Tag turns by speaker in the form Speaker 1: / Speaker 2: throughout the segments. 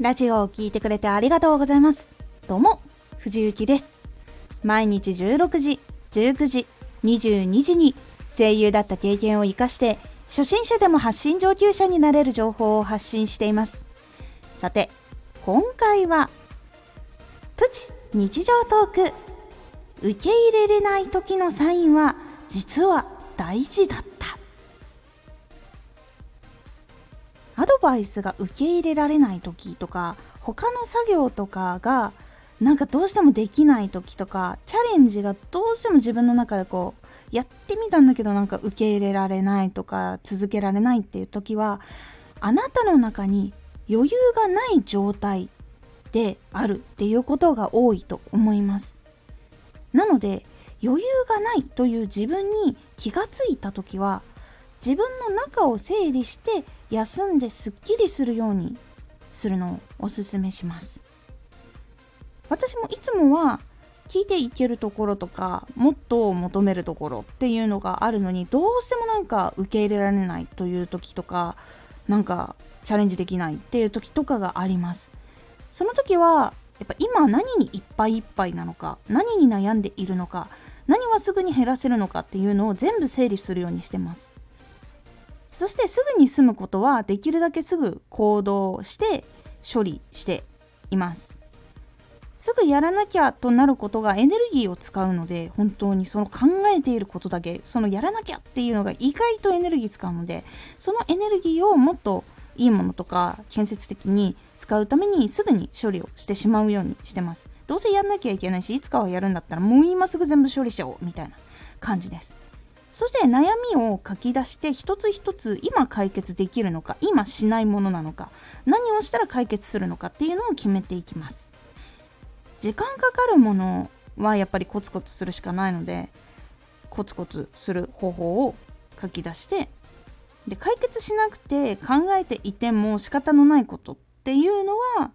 Speaker 1: ラジオを聴いてくれてありがとうございます。どうも、藤幸です。毎日16時、19時、22時に声優だった経験を活かして、初心者でも発信上級者になれる情報を発信しています。さて、今回は、プチ日常トーク。受け入れれない時のサインは、実は大事だっバイスが受け入れられない時とか他の作業とかがなんかどうしてもできない時とかチャレンジがどうしても自分の中でこうやってみたんだけどなんか受け入れられないとか続けられないっていう時はあなたの中に余裕がない状態であるっていうことが多いと思います。なので余裕がないという自分に気がついた時は自分の中を整理して休んですっきりするようにするのをおすすめします。私もいつもは聞いていけるところとかもっと求めるところっていうのがあるのにどうしてもなんか受け入れられないという時とかなんかチャレンジできないっていう時とかがあります。その時はやっぱ今何にいっぱいいっぱいなのか何に悩んでいるのか何はすぐに減らせるのかっていうのを全部整理するようにしてます。そしてすぐに済むことはできるだけすぐ行動して処理しています。すぐやらなきゃとなることがエネルギーを使うので本当にその考えていることだけそのやらなきゃっていうのが意外とエネルギー使うのでそのエネルギーをもっといいものとか建設的に使うためにすぐに処理をしてしまうようにしてます。どうせやんなきゃいけないしいつかはやるんだったらもう今すぐ全部処理しちゃおうみたいな感じです。そして悩みを書き出して一つ一つ今解決できるのか今しないものなのか何をしたら解決するのかっていうのを決めていきます。時間かかるものはやっぱりコツコツするしかないのでコツコツする方法を書き出してで解決しなくて考えていても仕方のないことっていうのは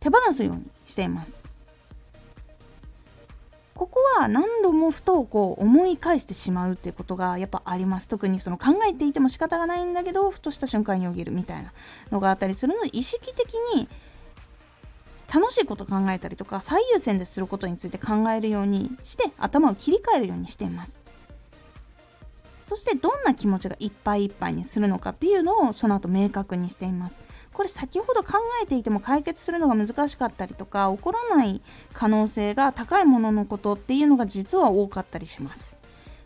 Speaker 1: 手放すようにしています。ここは何度もふとこう思い返してしまうっていうことがやっぱあります。特にその考えていても仕方がないんだけどふとした瞬間によぎるみたいなのがあったりするので意識的に楽しいこと考えたりとか最優先ですることについて考えるようにして頭を切り替えるようにしています。そしてどんな気持ちがいっぱいいっぱいにするのかっていうのをその後明確にしています。これ先ほど考えていても解決するのが難しかったりとか起こらない可能性が高いもののことっていうのが実は多かったりします。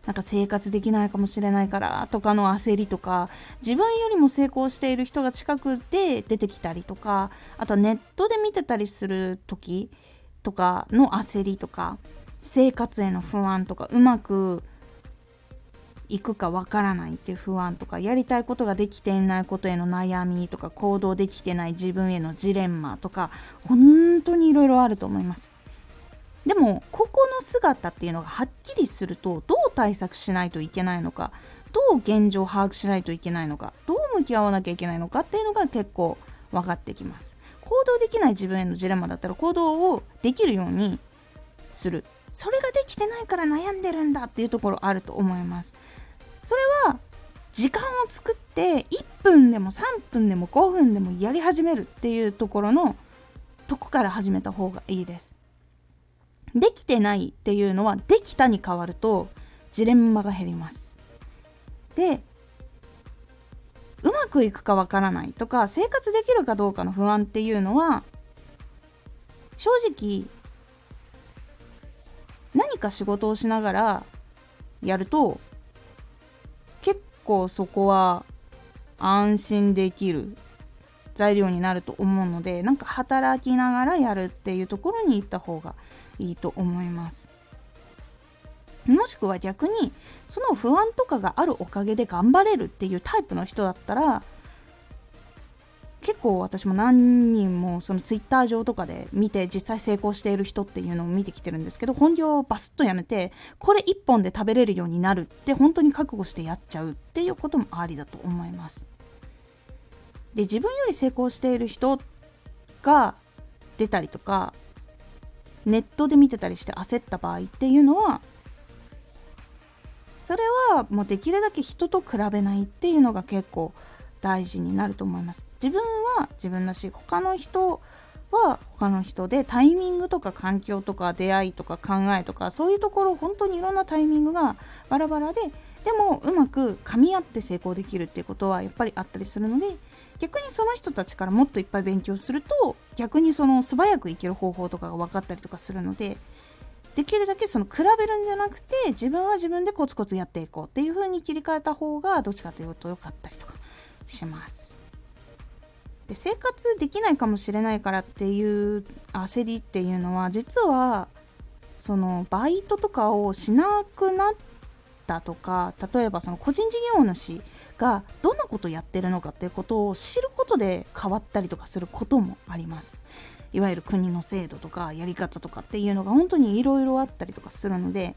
Speaker 1: なんか生活できないかもしれないからとかの焦りとか自分よりも成功している人が近くで出てきたりとかあとはネットで見てたりする時とかの焦りとか生活への不安とかうまく行くかわからないっていう不安とかやりたいことができていないことへの悩みとか行動できてない自分へのジレンマとか本当にいろいろあると思います。でもここの姿っていうのがはっきりするとどう対策しないといけないのかどう現状を把握しないといけないのかどう向き合わなきゃいけないのかっていうのが結構分かってきます。行動できない自分へのジレンマだったら行動をできるようにする。それができてないから悩んでるんだっていうところあると思います。それは時間を作って1分でも3分でも5分でもやり始めるっていうところのとこから始めた方がいいです。できてないっていうのはできたに変わるとジレンマが減ります。でうまくいくかわからないとか生活できるかどうかの不安っていうのは正直何か仕事をしながらやると構そこは安心できる材料になると思うのでなんか働きながらやるっていうところに行った方がいいと思います。もしくは逆にその不安とかがあるおかげで頑張れるっていうタイプの人だったら結構私も何人もそのツイッター上とかで見て実際成功している人っていうのを見てきてるんですけど本業をバスッとやめてこれ1本で食べれるようになるって本当に覚悟してやっちゃうっていうこともありだと思います。で自分より成功している人が出たりとかネットで見てたりして焦った場合っていうのはそれはもうできるだけ人と比べないっていうのが結構大事になると思います。自分は自分だし他の人は他の人でタイミングとか環境とか出会いとか考えとかそういうところ本当にいろんなタイミングがバラバラででもうまく噛み合って成功できるっていうことはやっぱりあったりするので逆にその人たちからもっといっぱい勉強すると逆にその素早くいける方法とかが分かったりとかするのでできるだけその比べるんじゃなくて自分は自分でコツコツやっていこうっていう風に切り替えた方がどっちかというと良かったりとか。します。で生活できないかもしれないからっていう焦りっていうのは実はそのバイトとかをしなくなったとか例えばその個人事業主がどんなことをやってるのかっていうことを知ることで変わったりとかすることもあります。いわゆる国の制度とかやり方とかっていうのが本当にいろいろあったりとかするので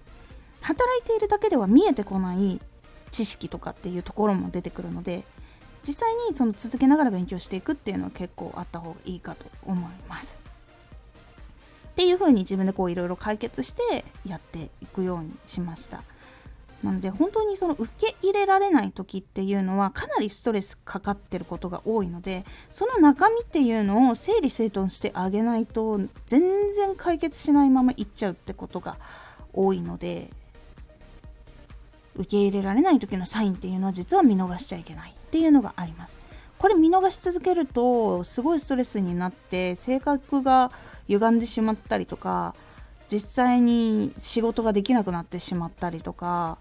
Speaker 1: 働いているだけでは見えてこない知識とかっていうところも出てくるので実際にその続けながら勉強していくっていうのは結構あった方がいいかと思います。っていう風に自分でこういろいろ解決してやっていくようにしました。なので本当にその受け入れられない時っていうのはかなりストレスかかってることが多いのでその中身っていうのを整理整頓してあげないと全然解決しないままいっちゃうってことが多いので受け入れられない時のサインっていうのは実は見逃しちゃいけないっていうのがあります。これ見逃し続けるとすごいストレスになって性格が歪んでしまったりとか実際に仕事ができなくなってしまったりとか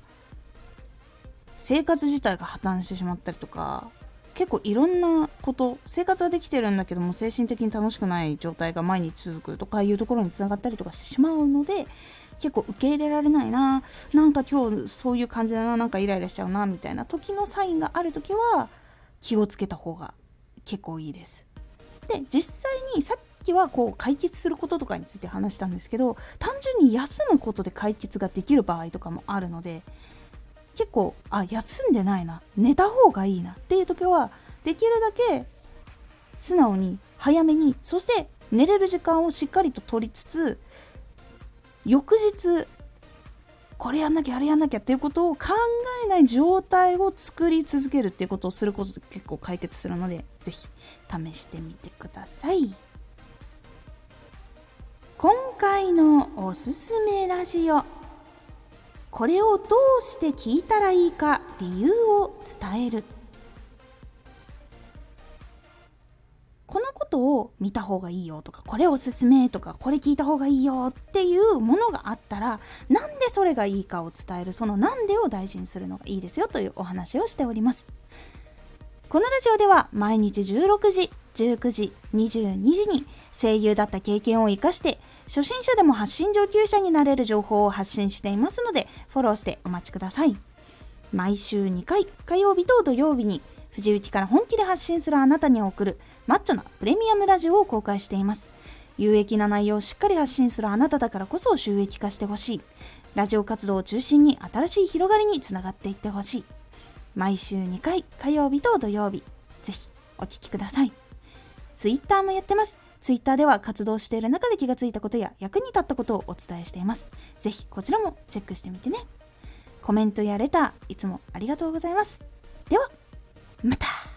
Speaker 1: 生活自体が破綻してしまったりとか結構いろんなこと生活はできてるんだけども精神的に楽しくない状態が毎日続くとかいうところにつながったりとかしてしまうので結構受け入れられないななんか今日そういう感じだななんかイライラしちゃうなみたいな時のサインがある時は気をつけた方が結構いいです。で実際にさっきはこう解決することとかについて話したんですけど単純に休むことで解決ができる場合とかもあるので結構あ休んでないな寝た方がいいなっていう時はできるだけ素直に早めにそして寝れる時間をしっかりと取りつつ翌日これやんなきゃあれやんなきゃっていうことを考えない状態を作り続けるっていうことをすることで結構解決するので是非試してみてください。今回のおすすめラジオこれをどうして聞いたらいいか理由を伝える。ことを見た方がいいよとかこれおすすめとかこれ聞いた方がいいよっていうものがあったらなんでそれがいいかを伝えるそのなんでを大事にするのがいいですよというお話をしております。このラジオでは毎日16時19時22時に声優だった経験を生かして初心者でも発信上級者になれる情報を発信していますのでフォローしてお待ちください。毎週2回火曜日と土曜日に藤雪から本気で発信するあなたに送るマッチョなプレミアムラジオを公開しています。有益な内容をしっかり発信するあなただからこそ収益化してほしい。ラジオ活動を中心に新しい広がりにつながっていってほしい。毎週2回火曜日と土曜日ぜひお聴きください。Twitter もやってます。Twitter では活動している中で気がついたことや役に立ったことをお伝えしています。ぜひこちらもチェックしてみてね。コメントやレターいつもありがとうございます。ではまた!